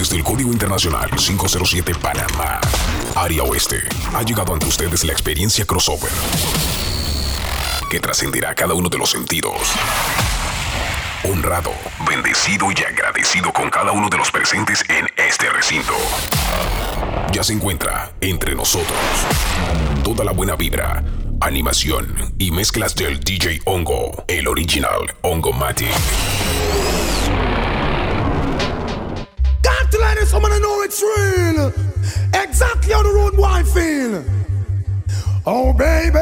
desde el Código Internacional 507 Panamá, área oeste, ha llegado ante ustedes la experiencia crossover que trascenderá cada uno de los sentidos. Honrado, bendecido y agradecido con cada uno de los presentes en este recinto. Ya se encuentra entre nosotros toda la buena vibra, animación y mezclas del DJ Hongo, el original Hongo Matic. To let this woman know it's real. Exactly how the road boy feel. Oh, baby.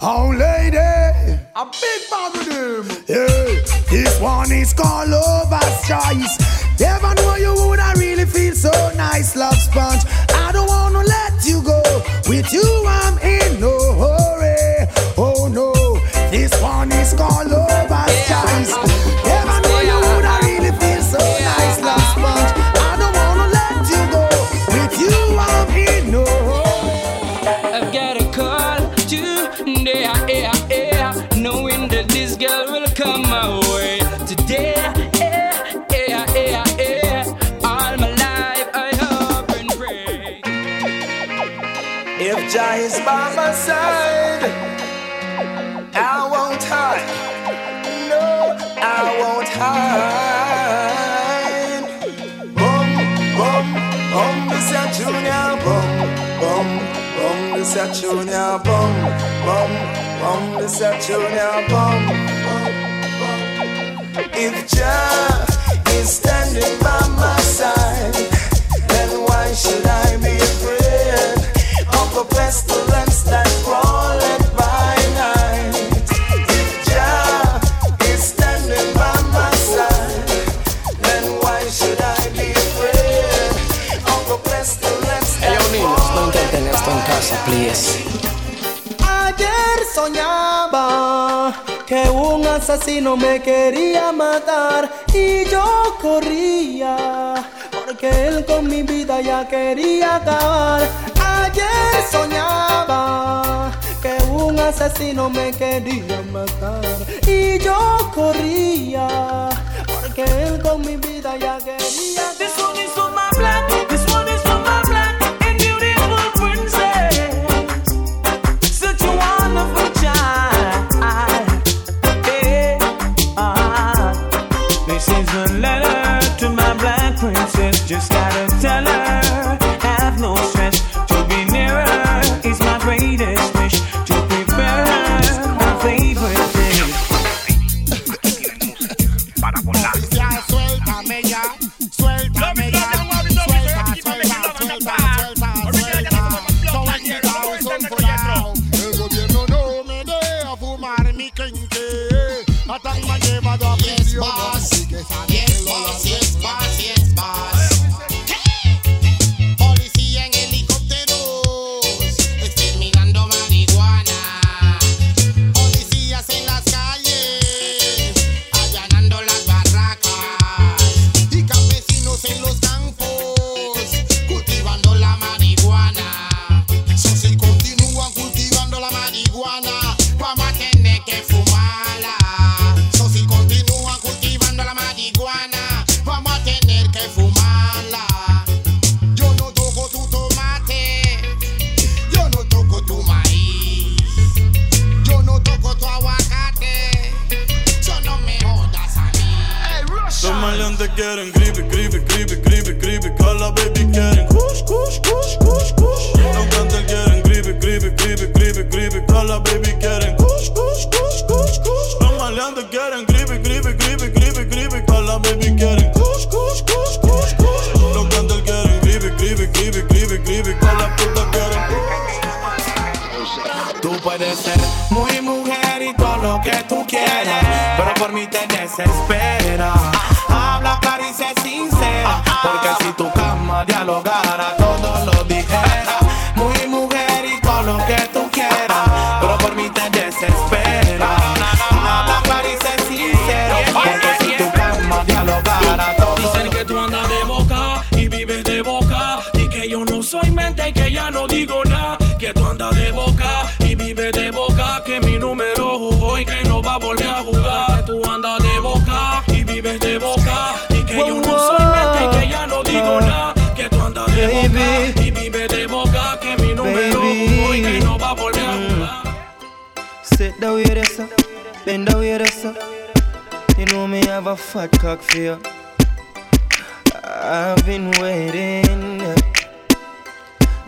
Oh, lady. A big bag with him. Yeah, this one is called Lover's Choice. Never know you would I really feel so nice, love sponge. I don't Jah is by my side, I won't hide. No, I won't hide. Bum, bum, bum, this a junior bum, bum, bum, this a junior bum, bum, bum, this a junior bum, bum, bum. If soñaba que un asesino me quería matar y yo corría porque él con mi vida ya quería acabar. Ayer soñaba que un asesino me quería matar y yo corría porque él con mi vida ya quería acabar. Maleantes quieren gripe, gripe, gripe, gripe. Que la baby quieren kush, kush, kush, kush, kush. Los cantantes quieren gripe, gripe, gripe, gripe, gripe. Que la baby quieren kush, kush, kush, kush, kush. Los maleantes quieren gripe, gripe, gripe, gripe, gripe. Que la baby quieren kush, kush, kush, kush, kush. Los cantantes quieren gripe, gripe, gripe, gripe, gripe. Que la puta quieren Tú puedes ser muy mujer y todo lo que tú quieras, pero por mí te desespera. Habla clara y sincera, porque si tu cama dialogara, todo lo dijera. Muy mujer y todo lo que tú quieras, pero por mí te desespera. Habla clara y sincera, porque si tu cama dialogara, todo Dicen que tú andas de boca y vives de boca y que yo no soy mente y que ya no digo nada. baby. Y vive boca que mi número hoy que no va a volver a. Mm. Sit down with us, bend down with us. You know me have a fat cock for you. I've been waiting.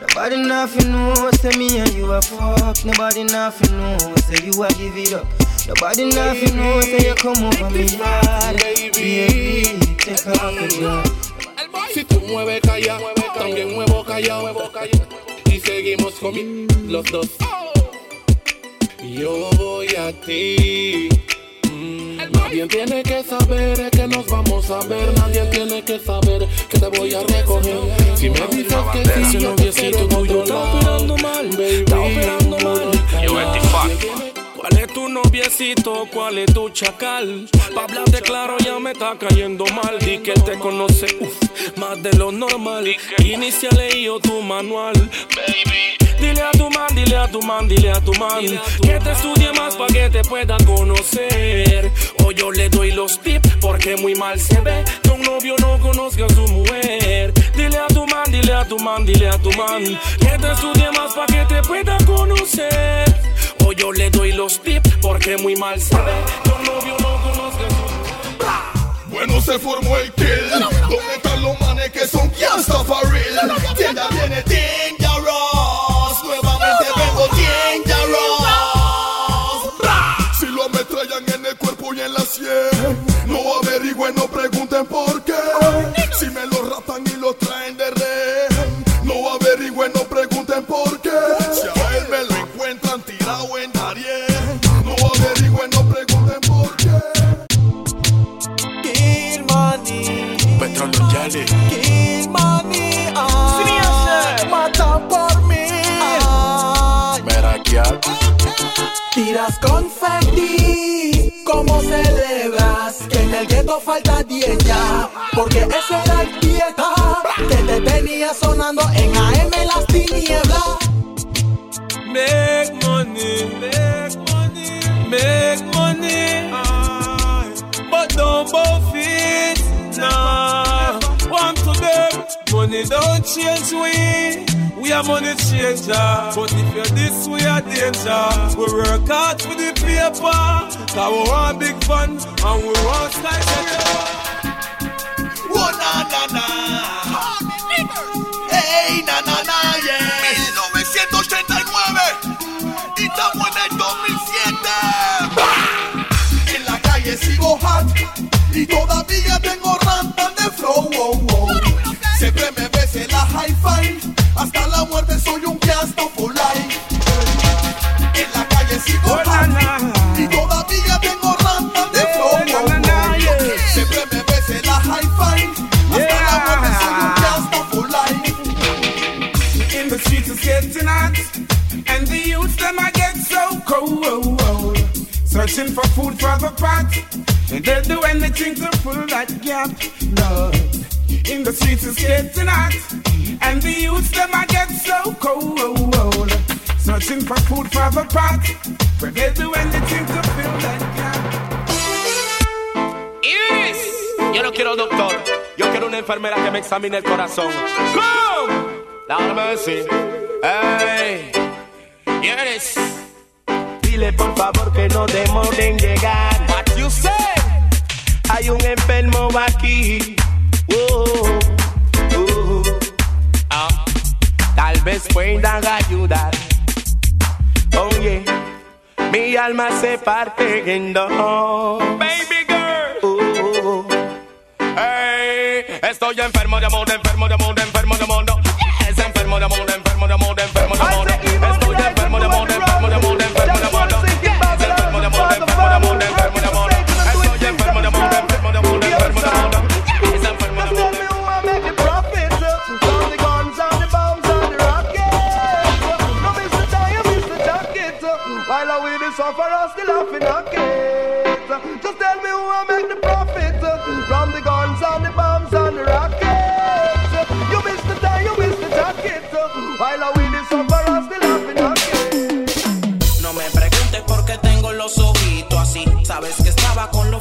Nobody nothing knows say me and you are fucked. Nobody nothing knows say you are give it up. Nobody nothing knows say you come over me hard. Baby, take off your Si tú mueves calla, también muevo callado. Y seguimos con los dos. Yo voy a ti. Mm, Nadie tiene que saber que nos vamos a ver. Nadie tiene que saber que te voy a recoger. Si me dices que sí, Ese yo te noviecito quiero tuyo está operando mal, baby. está operando mal. Yo, Nadie tiene- ¿Cuál es tu noviecito? ¿Cuál es tu chacal? Pa' hablarte claro ya me está cayendo mal. Di que te conoce uf, más de lo normal. Inicia leído tu manual, baby. Dile a tu man, dile a tu man, dile a tu man Que te estudie más pa' que te pueda conocer O yo le doy los tips porque muy mal se ve Que un novio no conozca a su mujer Dile a tu man, dile a tu man, dile a tu man Que te estudie más pa' que te pueda conocer yo le doy los tips porque muy mal Que un novio no su Bueno, se formó el kill. ¿Dónde están los manes que son gangsta Kill money. Ay, matan por mí. Tiras confetti. ¿Cómo celebras que en el gueto falta 10 ya? Porque ese era el dieta que te tenía sonando en AM las tinieblas. Make money, make money, make money don't change we. We are money changer, but if you're this, we are danger. We work hard for the paper, cause we want big fun and we want skyscraper. It's getting hot And the youths them I get so cold Searching for food for the pot. They'll do anything to fill that gap Lord In the streets it's getting hot And the youths them I get so cold Searching for food for the pot. But they'll do anything to fill that gap Iris, yo no quiero doctor, yo quiero una enfermera que me examine el corazón. ¡Come! Lord mercy. Hey, Iris. Dile por favor que no demoren llegar. What you say? Hay un enfermo aquí. Oh, oh. Ah, tal vez puedan ayudar. Oye, mi alma se parte en dos. Baby girl. Oh, hey, estoy enfermo de amor, enfermo de amor, de While I with the sufferer still laughing at it. Just tell me who I make the profit from the guns and the bombs and the rockets. You miss the time, you miss the jacket. While I with the sufferer still laughing at. No me preguntes por qué tengo los ojitos así. Sabes que estaba con los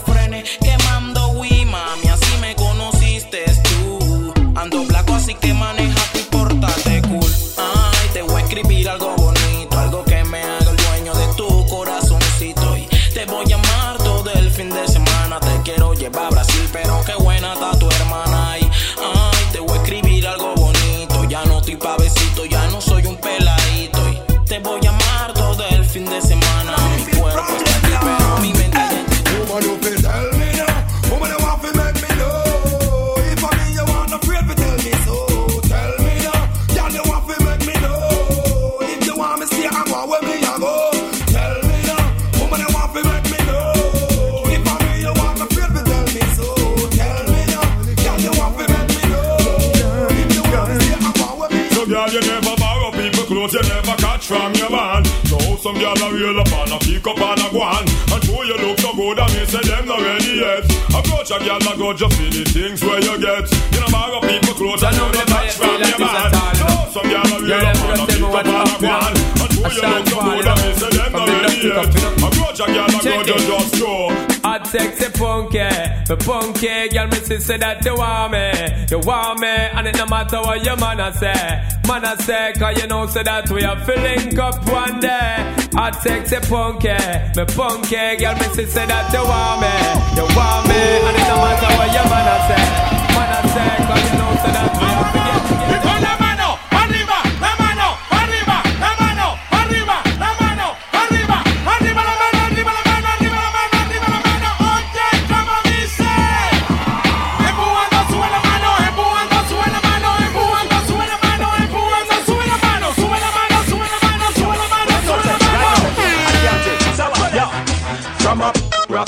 some girl a real up and a pick up and a go on. And show you look so good and me say them not ready yet. Approach a girl a go just see the things where you get. You know borrow people clothes and you never catch from your man. So some girl a real up and a pick up and a go on. And show you look so good and me say them not ready yet. Approach a girl a go just just go. Hot sexy funky, the funky girl me say that you want me, you want me, and it no matter what your man a say, man a say, cause you know say that we are filling up one day. Hot sexy funky, me funky girl me say that you want me, you want me, and it no matter what your man a say, man a say, cause you know say that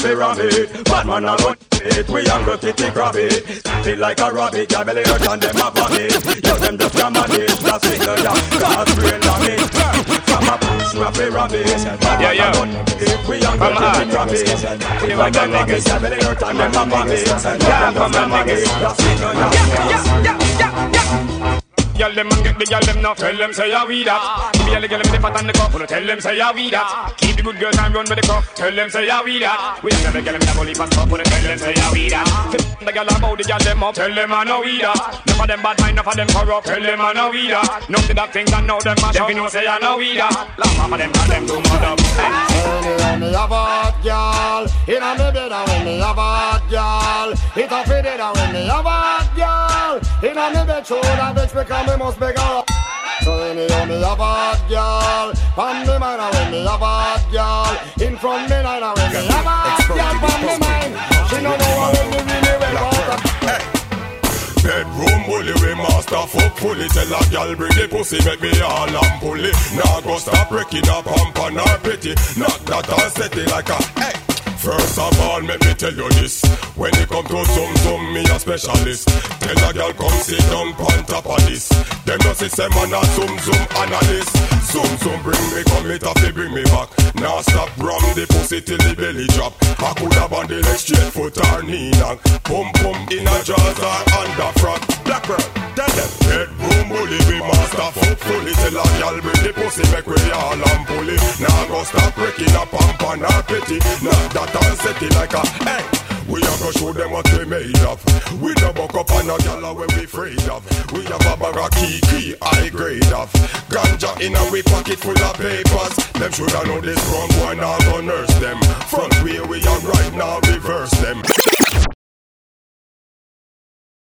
a rabbit rabbit, bad man a run it. We a go kitty grab it. Feel like a rabbit, your belly hurt and them a vomit. Yo, them just on it, that's finger down, cause brain damage. From a rabbit rabbit, bad man a run it. We a go kitty grab it. Feel like a rabbit, your belly hurt and them a vomit. Yo, them just jam on it, that's finger Y'all them and get the y'all them now tell them say ya we that. Give y'all the girl them the fat and the cup, wanna tell them say ya we that. Keep the good girls and run with the cup, tell them say ya we that. We the girl them the bully pass up, wanna tell them say ya we that. The girl about the girl them up, tell them I know we that. Enough of them bad mind, enough of them corrupt, tell them I know we that. None of that things and know them mash up, you know say I know we that. Laugh of them, cause them too mad up. Anyway, me have a hot girl Inna me and when me have a hot girl It a fit it and when me have a hot girl Inna me bed show that bitch because me must beg her So anyhow me a hot girl Pan me mind and when me a hot girl In front me line and when me a hot girl Pan me mind. She no know how when me really well. Bedroom bully, we master fuck fully Tell a gal bring the pussy, make me all and pull it Now go stop breaking up, pump and her pretty Knock that and set it like a, hey First of all, let me tell you this. When it come to zoom zoom, me a specialist. Tell a girl come sit down on top of this. Them no see say man a zoom zoom analyst. Zoom zoom bring me come it they bring me back. Now stop ram the pussy till the belly drop. I could have on the leg straight foot or knee knock. Pum pum in a jaws or under front. Black girl, tell them. Bedroom bully, we master fuck fully. Tell a girl bring the pussy, make we all and pull it Now go stop breaking up and her petty. Knock that and set it like a hey. We a go show them what we made of. We no buck up on a gyal when we afraid of. We have a bag of key high grade of. Ganja in a we pocket full of papers. Them shoulda know this wrong boy now go nurse them. Front way we are right now reverse